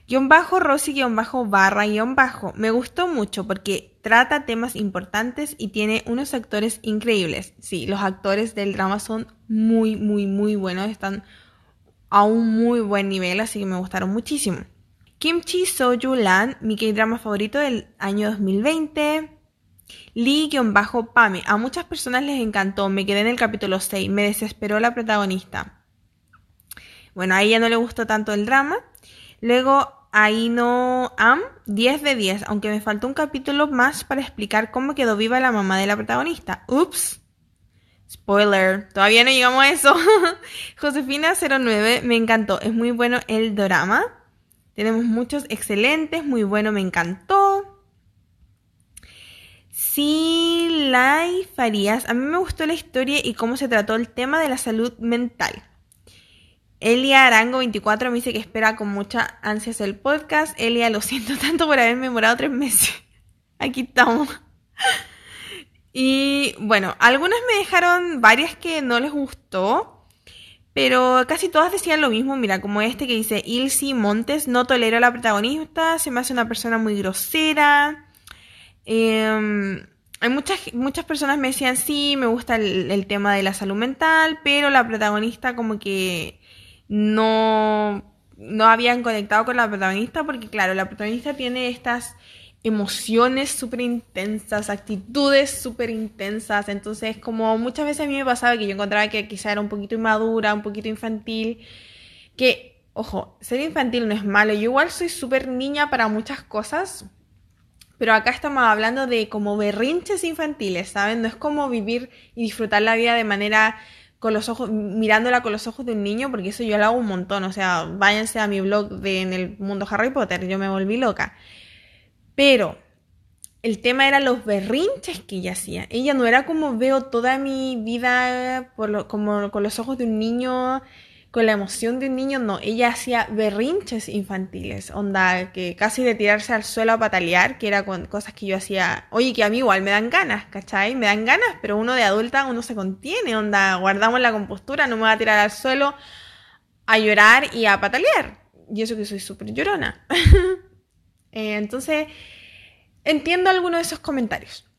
Guión bajo, Rosy, guion bajo, barra, guion bajo. Me gustó mucho porque trata temas importantes y tiene unos actores increíbles. Sí, los actores del drama son muy, muy, muy buenos. Están a un muy buen nivel, así que me gustaron muchísimo. Kimchi Soju Lan, mi K-drama favorito del año 2020. Lee-Pame. A muchas personas les encantó. Me quedé en el capítulo 6. Me desesperó la protagonista. Bueno, a ella no le gustó tanto el drama. Luego, Aino Am, 10 de 10. Aunque me faltó un capítulo más para explicar cómo quedó viva la mamá de la protagonista. Ups. Spoiler, todavía no llegamos a eso. [LAUGHS] Josefina09, me encantó. Es muy bueno el drama. Tenemos muchos excelentes, muy bueno, me encantó. Sí, Lai Farías, a mí me gustó la historia y cómo se trató el tema de la salud mental. Elia Arango 24 me dice que espera con mucha ansias el podcast. Elia, lo siento [LAUGHS] tanto por haberme demorado tres meses. [LAUGHS] Aquí estamos. Y bueno, algunas me dejaron varias que no les gustó, pero casi todas decían lo mismo. Mira, como este que dice Ilsi Montes, no tolero a la protagonista, se me hace una persona muy grosera. Em, hay muchas, muchas personas me decían, sí, me gusta el, tema de la salud mental, pero la protagonista como que no, no habían conectado con la protagonista porque claro, la protagonista tiene estas emociones súper intensas, actitudes súper intensas. Entonces, como muchas veces a mí me pasaba que yo encontraba que quizá era un poquito inmadura, un poquito infantil, que, ojo, ser infantil no es malo. Yo igual soy súper niña para muchas cosas, pero acá estamos hablando de como berrinches infantiles, ¿saben? No es como vivir y disfrutar la vida de manera con los ojos, mirándola con los ojos de un niño, porque eso yo lo hago un montón. O sea, váyanse a mi blog de en el mundo Harry Potter, yo me volví loca. Pero el tema era los berrinches que ella hacía. Ella no era como veo toda mi vida por como con los ojos de un niño, con la emoción de un niño, no. Ella hacía berrinches infantiles, onda, que casi de tirarse al suelo a patalear, que era con cosas que yo hacía, oye, que a mí igual me dan ganas, ¿cachai? Me dan ganas, pero uno de adulta, uno se contiene, onda, guardamos la compostura, no me voy a tirar al suelo a llorar y a patalear. Y eso que soy súper llorona. [LAUGHS] Eh, entonces, entiendo algunos de esos comentarios.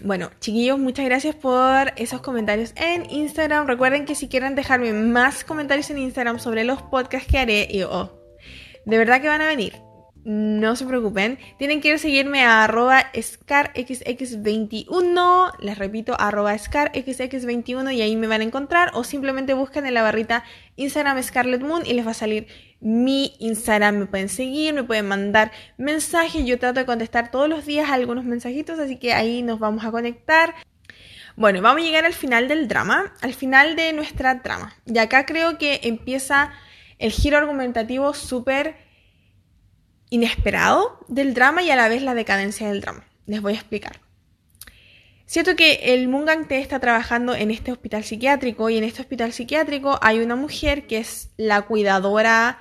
Bueno, chiquillos, muchas gracias por esos comentarios en Instagram. Recuerden que si quieren dejarme más comentarios en Instagram sobre los podcasts que haré, y oh, de verdad que van a venir no se preocupen. Tienen que ir a seguirme a arroba scarxx21. Les repito, arroba scarxx21 y ahí me van a encontrar. O simplemente buscan en la barrita Instagram Scarlet Moon y les va a salir mi Instagram. Me pueden seguir, me pueden mandar mensajes. Yo trato de contestar todos los días algunos mensajitos, así que ahí nos vamos a conectar. Bueno, vamos a llegar al final del drama, al final de nuestra trama. Y acá creo que empieza el giro argumentativo súper inesperado del drama y a la vez la decadencia del drama. Les voy a explicar. Siento que el Mungang T está trabajando en este hospital psiquiátrico y en este hospital psiquiátrico hay una mujer que es la cuidadora,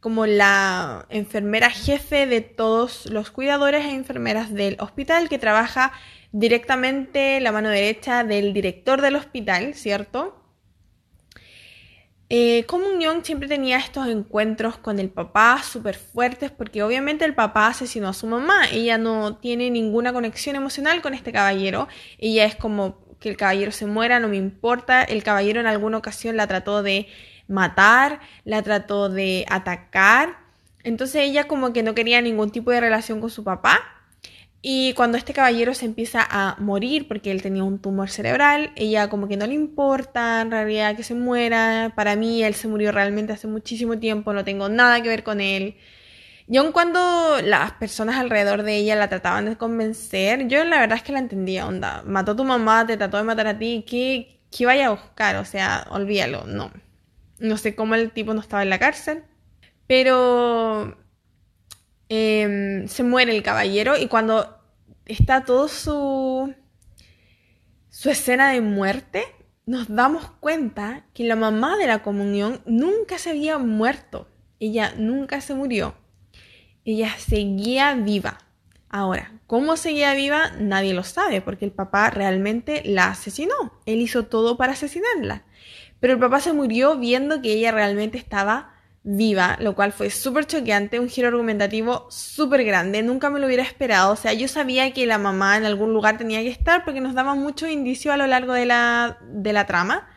como la enfermera jefe de todos los cuidadores e enfermeras del hospital que trabaja directamente la mano derecha del director del hospital, ¿cierto? Eh, Comunión siempre tenía estos encuentros con el papá súper fuertes porque obviamente el papá asesinó a su mamá. Ella no tiene ninguna conexión emocional con este caballero. Ella es como que el caballero se muera, no me importa. El caballero en alguna ocasión la trató de matar, la trató de atacar. Entonces ella como que no quería ningún tipo de relación con su papá. Y cuando este caballero se empieza a morir porque él tenía un tumor cerebral, ella como que no le importa en realidad que se muera. Para mí él se murió realmente hace muchísimo tiempo, no tengo nada que ver con él. Y aun cuando las personas alrededor de ella la trataban de convencer, yo la verdad es que la entendía, onda, mató a tu mamá, te trató de matar a ti, ¿qué, qué vaya a buscar? O sea, olvídalo, no. No sé cómo el tipo no estaba en la cárcel, pero Em, se muere el caballero y cuando está todo su, su escena de muerte, nos damos cuenta que la mamá de la comunión nunca se había muerto. Ella nunca se murió. Ella seguía viva. Ahora, ¿cómo seguía viva? Nadie lo sabe, porque el papá realmente la asesinó. Él hizo todo para asesinarla. Pero el papá se murió viendo que ella realmente estaba viva, lo cual fue súper choqueante, un giro argumentativo súper grande, nunca me lo hubiera esperado, o sea, yo sabía que la mamá en algún lugar tenía que estar porque nos daba mucho indicio a lo largo de la, de la trama,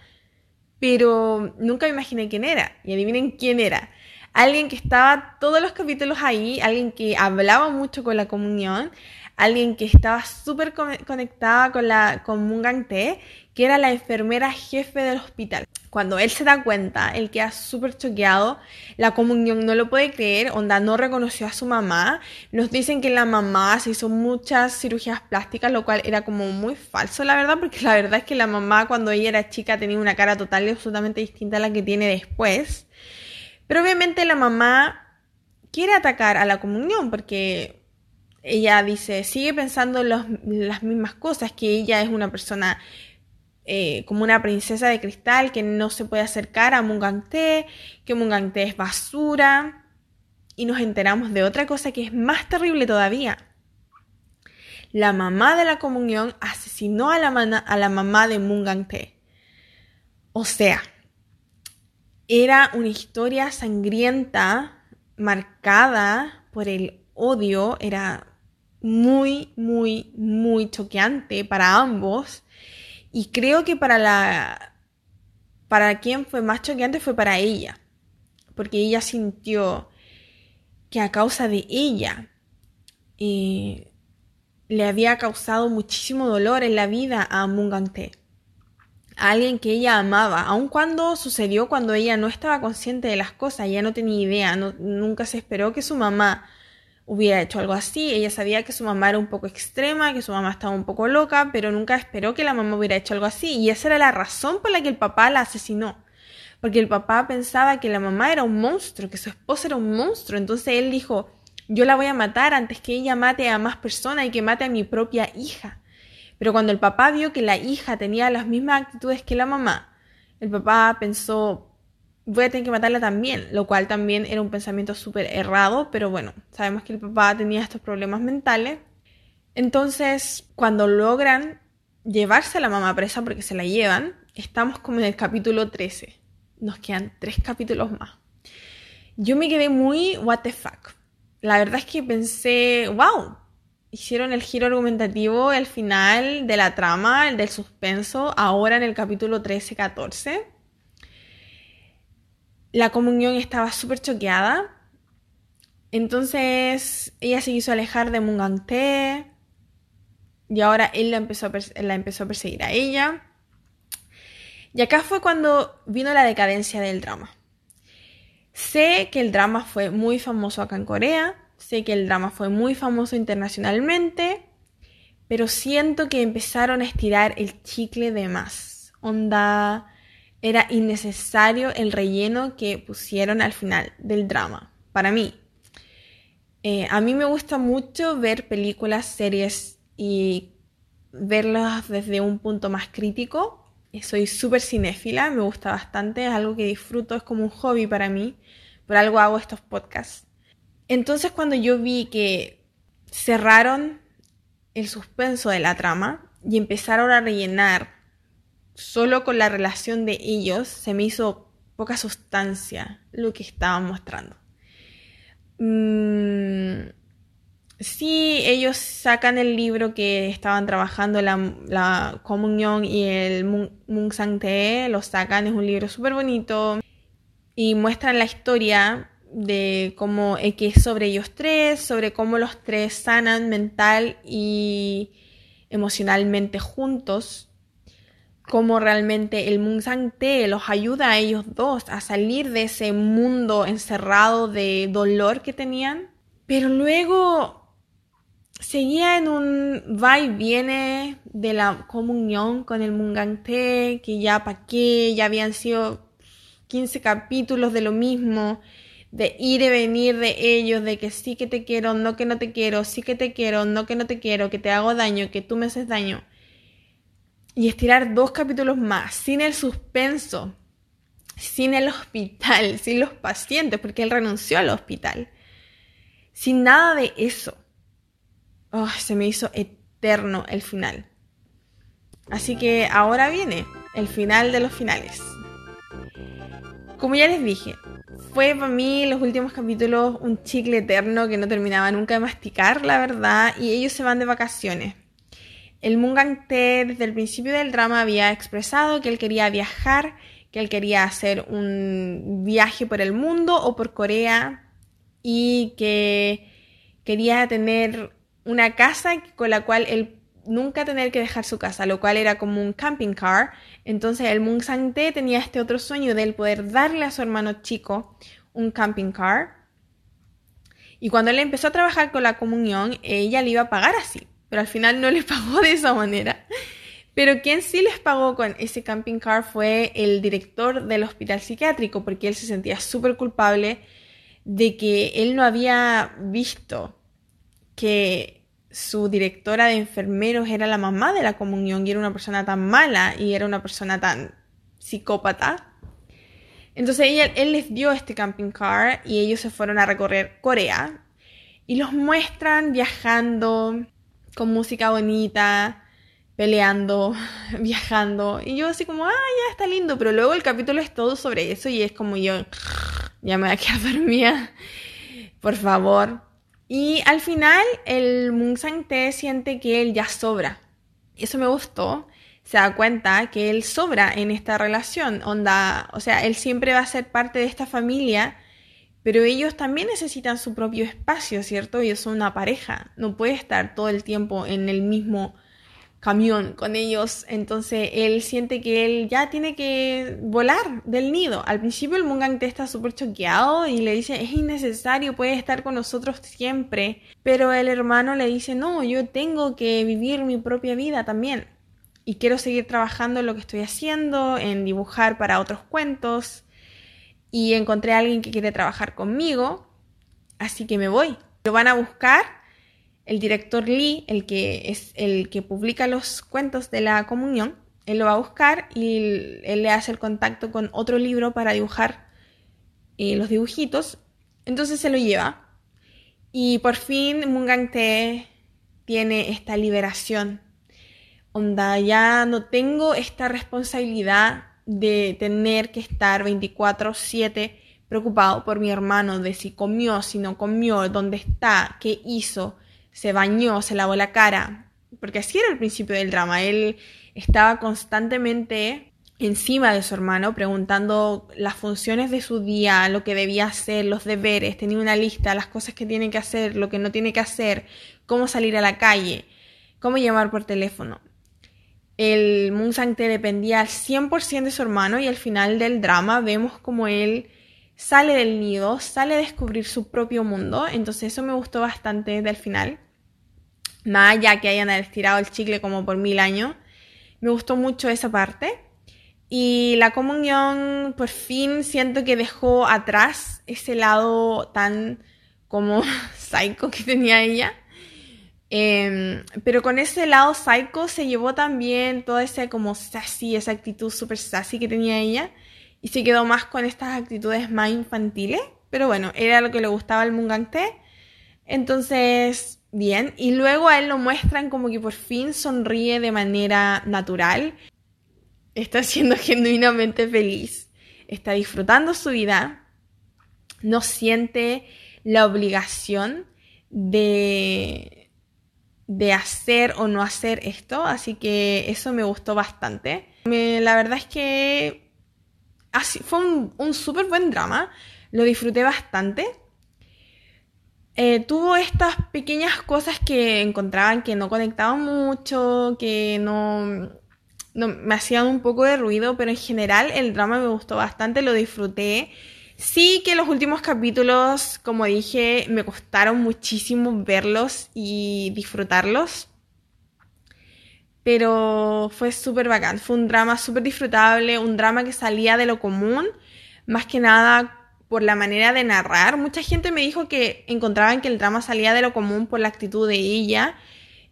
pero nunca me imaginé quién era, y adivinen quién era. Alguien que estaba todos los capítulos ahí, alguien que hablaba mucho con la comunión, alguien que estaba súper conectada con la con Mungang Te, que era la enfermera jefe del hospital. Cuando él se da cuenta, él queda súper choqueado, la comunión no lo puede creer, onda no reconoció a su mamá, nos dicen que la mamá se hizo muchas cirugías plásticas, lo cual era como muy falso, la verdad, porque la verdad es que la mamá cuando ella era chica tenía una cara total y absolutamente distinta a la que tiene después. Pero obviamente la mamá quiere atacar a la comunión porque ella dice, sigue pensando las mismas cosas, que ella es una persona eh, como una princesa de cristal que no se puede acercar a Mungante, que Mungante es basura, y nos enteramos de otra cosa que es más terrible todavía. la mamá de la comunión asesinó a la, a la mamá de Mungang Tae. O sea, era una historia sangrienta, marcada por el odio, era muy, muy, muy choqueante para ambos. Y creo que para la. Para quien fue más choqueante fue para ella. Porque ella sintió que a causa de ella eh, le había causado muchísimo dolor en la vida a Mungante. A alguien que ella amaba, aun cuando sucedió cuando ella no estaba consciente de las cosas, ella no tenía idea, nunca se esperó que su mamá hubiera hecho algo así. Ella sabía que su mamá era un poco extrema, que su mamá estaba un poco loca, pero nunca esperó que la mamá hubiera hecho algo así. Y esa era la razón por la que el papá la asesinó. Porque el papá pensaba que la mamá era un monstruo, que su esposa era un monstruo. Entonces él dijo, yo la voy a matar antes que ella mate a más personas y que mate a mi propia hija. Pero cuando el papá vio que la hija tenía las mismas actitudes que la mamá, el papá pensó, voy a tener que matarla también, lo cual también era un pensamiento súper errado, pero bueno, sabemos que el papá tenía estos problemas mentales. Entonces, cuando logran llevarse a la mamá presa porque se la llevan, estamos como en el capítulo 13. Nos quedan tres capítulos más. Yo me quedé muy what the fuck. La verdad es que pensé, wow, hicieron el giro argumentativo al final de la trama, el del suspenso, ahora en el capítulo 13-14 la comunión estaba súper choqueada. Entonces ella se quiso alejar de Mungante y ahora él la empezó, a la empezó a perseguir a ella. Y acá fue cuando vino la decadencia del drama. Sé que el drama fue muy famoso acá en Corea, sé que el drama fue muy famoso internacionalmente, pero siento que empezaron a estirar el chicle de más. Onda, era innecesario el relleno que pusieron al final del drama, para mí. Eh, a mí me gusta mucho ver películas, series y verlas desde un punto más crítico. Soy súper cinéfila, me gusta bastante, es algo que disfruto, es como un hobby para mí, por algo hago estos podcasts. Entonces cuando yo vi que cerraron el suspenso de la trama y empezaron a rellenar solo con la relación de ellos se me hizo poca sustancia lo que estaban mostrando. Mm, sí, ellos sacan el libro que estaban trabajando, la, comunión y el Mung Sang Te, lo sacan, es un libro súper bonito y muestran la historia de cómo es sobre ellos tres, sobre cómo los tres sanan mental y emocionalmente juntos cómo realmente el Munsang Te los ayuda a ellos dos a salir de ese mundo encerrado de dolor que tenían. Pero luego seguía en un va y viene de la comunión con el Mungang Te, que ya pa' qué, ya habían sido 15 capítulos de lo mismo, de ir y venir de ellos, de que sí que te quiero, no que no te quiero, sí que te quiero, no que no te quiero, que te hago daño, que tú me haces daño y estirar dos capítulos más, sin el suspenso, sin el hospital, [LAUGHS] sin los pacientes, porque él renunció al hospital, sin nada de eso. Oh, se me hizo eterno el final. Así que ahora viene el final de los finales. Como ya les dije, fue para mí los últimos capítulos un chicle eterno que no terminaba nunca de masticar, la verdad, y ellos se van de vacaciones. El Mungang Tae desde el principio del drama había expresado que él quería viajar, que él quería hacer un viaje por el mundo o por Corea y que quería tener una casa con la cual él nunca tener que dejar su casa, lo cual era como un camping car. Entonces el Mung Sang Tae tenía este otro sueño de él poder darle a su hermano chico un camping car. Y cuando él empezó a trabajar con la comunión, ella le iba a pagar así pero al final no [LAUGHS] les pagó de esa manera. Pero quien sí les pagó con ese camping car fue el director del hospital psiquiátrico, porque él se sentía súper culpable de que él no había visto que su directora de enfermeros era la mamá de la comunión y era una persona tan mala y era una persona tan psicópata. Entonces él les dio este camping car y ellos se fueron a recorrer Corea y los muestran viajando con música bonita, peleando, [LAUGHS] viajando. Y yo así como, ah, ya está lindo, pero luego el capítulo es todo sobre eso y es como yo, ya me voy a quedar [LAUGHS] dormida, por favor. Y al final el Sang Te siente que él ya sobra. Eso me gustó. Se da cuenta que él sobra en esta relación. Onda, o sea, él siempre va a ser parte de esta familia, pero ellos también necesitan su propio espacio, ¿cierto? Ellos son una pareja. No puede estar todo el tiempo en el mismo camión con ellos, entonces él siente que él ya tiene que volar del nido. Al principio el Mungang Te está súper choqueado y le dice, es innecesario, puede estar con nosotros siempre, pero el hermano le dice, no, yo tengo que vivir mi propia vida también y quiero seguir trabajando en lo que estoy haciendo, en dibujar para otros cuentos y encontré a alguien que quiere trabajar conmigo, así que me voy. Lo van a buscar el director Lee, el que es el que publica los cuentos de la comunión, él lo va a buscar y él le hace el contacto con otro libro para dibujar eh, los dibujitos. Entonces se lo lleva. Y por fin Mungang Te tiene esta liberación. Onda, ya no tengo esta responsabilidad de tener que estar 24/7 preocupado por mi hermano, de si comió, si no comió, dónde está, qué hizo se bañó, se lavó la cara, porque así era el principio del drama. Él estaba constantemente encima de su hermano, preguntando las funciones de su día, lo que debía hacer, los deberes, tenía una lista, las cosas que tiene que hacer, lo que no tiene que hacer, cómo salir a la calle, cómo llamar por teléfono. El Moon dependía al 100% de su hermano y al final del drama vemos como él sale del nido, sale a descubrir su propio mundo, entonces eso me gustó bastante del final. Más allá que hayan estirado el chicle como por mil años, me gustó mucho esa parte. Y la comunión, por fin, siento que dejó atrás ese lado tan como [LAUGHS] psycho que tenía ella. Em, pero con ese lado psycho se llevó también toda esa como sassy, esa actitud super sassy que tenía ella y se quedó más con estas actitudes más infantiles, pero bueno, era lo que le gustaba al Mungante. Entonces, bien, y luego a él lo muestran como que por fin sonríe de manera natural, está siendo [LAUGHS] genuinamente feliz, está disfrutando su vida, no siente la obligación de, de hacer o no hacer esto, así que eso me gustó bastante. la verdad es que fue un, un súper buen drama, lo disfruté bastante. Eh, tuvo estas pequeñas cosas que encontraban que no conectaban mucho, que no, no, me hacían un poco de ruido, pero en general el drama me gustó bastante, lo disfruté. Sí que los últimos capítulos, como dije, me costaron muchísimo verlos y disfrutarlos pero fue súper bacán. Fue un drama súper disfrutable, un drama que salía de lo común, más que nada por la manera de narrar. Mucha gente me dijo que encontraban que el drama salía de lo común por la actitud de ella.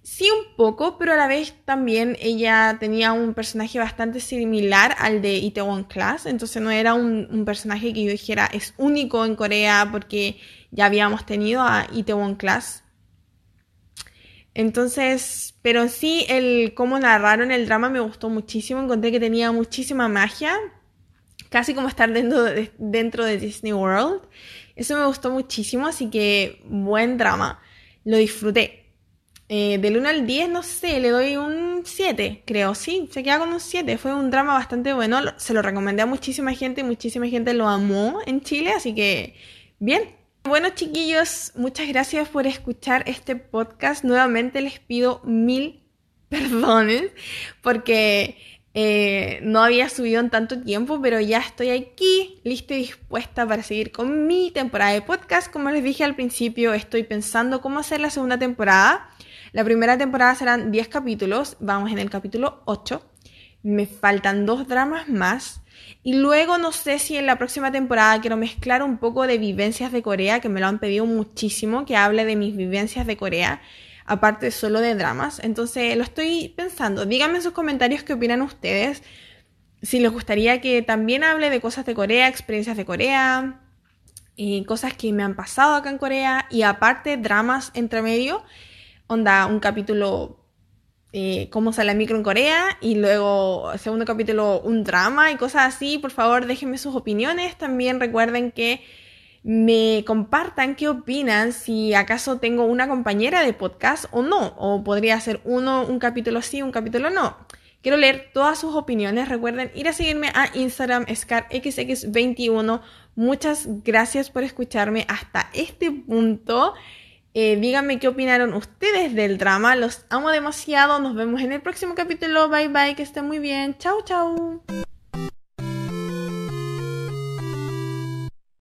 Sí, un poco, pero a la vez también ella tenía un personaje bastante similar al de Itaewon Class, entonces no era un, personaje que yo dijera es único en Corea porque ya habíamos tenido a Itaewon Class entonces, pero sí, el cómo narraron el drama me gustó muchísimo. Encontré que tenía muchísima magia, casi como estar dentro de, dentro de Disney World. Eso me gustó muchísimo, así que buen drama. Lo disfruté. Eh, del 1 al 10, no sé, le doy un 7, creo, sí, se queda con un 7. Fue un drama bastante bueno, se lo recomendé a muchísima gente, muchísima gente lo amó en Chile, así que bien, bueno, chiquillos, muchas gracias por escuchar este podcast. Nuevamente les pido mil [LAUGHS] perdones porque eh, no había subido en tanto tiempo, pero ya estoy aquí, lista y dispuesta para seguir con mi temporada de podcast. Como les dije al principio, estoy pensando cómo hacer la segunda temporada. La primera temporada serán 10 capítulos, vamos en el capítulo 8. Me faltan dos dramas más y luego no sé si en la próxima temporada quiero mezclar un poco de vivencias de Corea, que me lo han pedido muchísimo, que hable de mis vivencias de Corea, aparte solo de dramas. Entonces lo estoy pensando. Díganme en sus comentarios qué opinan ustedes. Si les gustaría que también hable de cosas de Corea, experiencias de Corea, y cosas que me han pasado acá en Corea, y aparte dramas entre medio. Onda, un capítulo eh, cómo sale la micro en Corea y luego segundo capítulo un drama y cosas así, por favor déjenme sus opiniones. También recuerden que me compartan qué opinan, si acaso tengo una compañera de podcast o no, o podría ser uno, un capítulo sí, un capítulo no. Quiero leer todas sus opiniones. Recuerden ir a seguirme a Instagram ScarXX21. Muchas gracias por escucharme hasta este punto. Eh, díganme qué opinaron ustedes del drama. Los amo demasiado. Nos vemos en el próximo capítulo. Bye bye. Que estén muy bien. Chao, chao.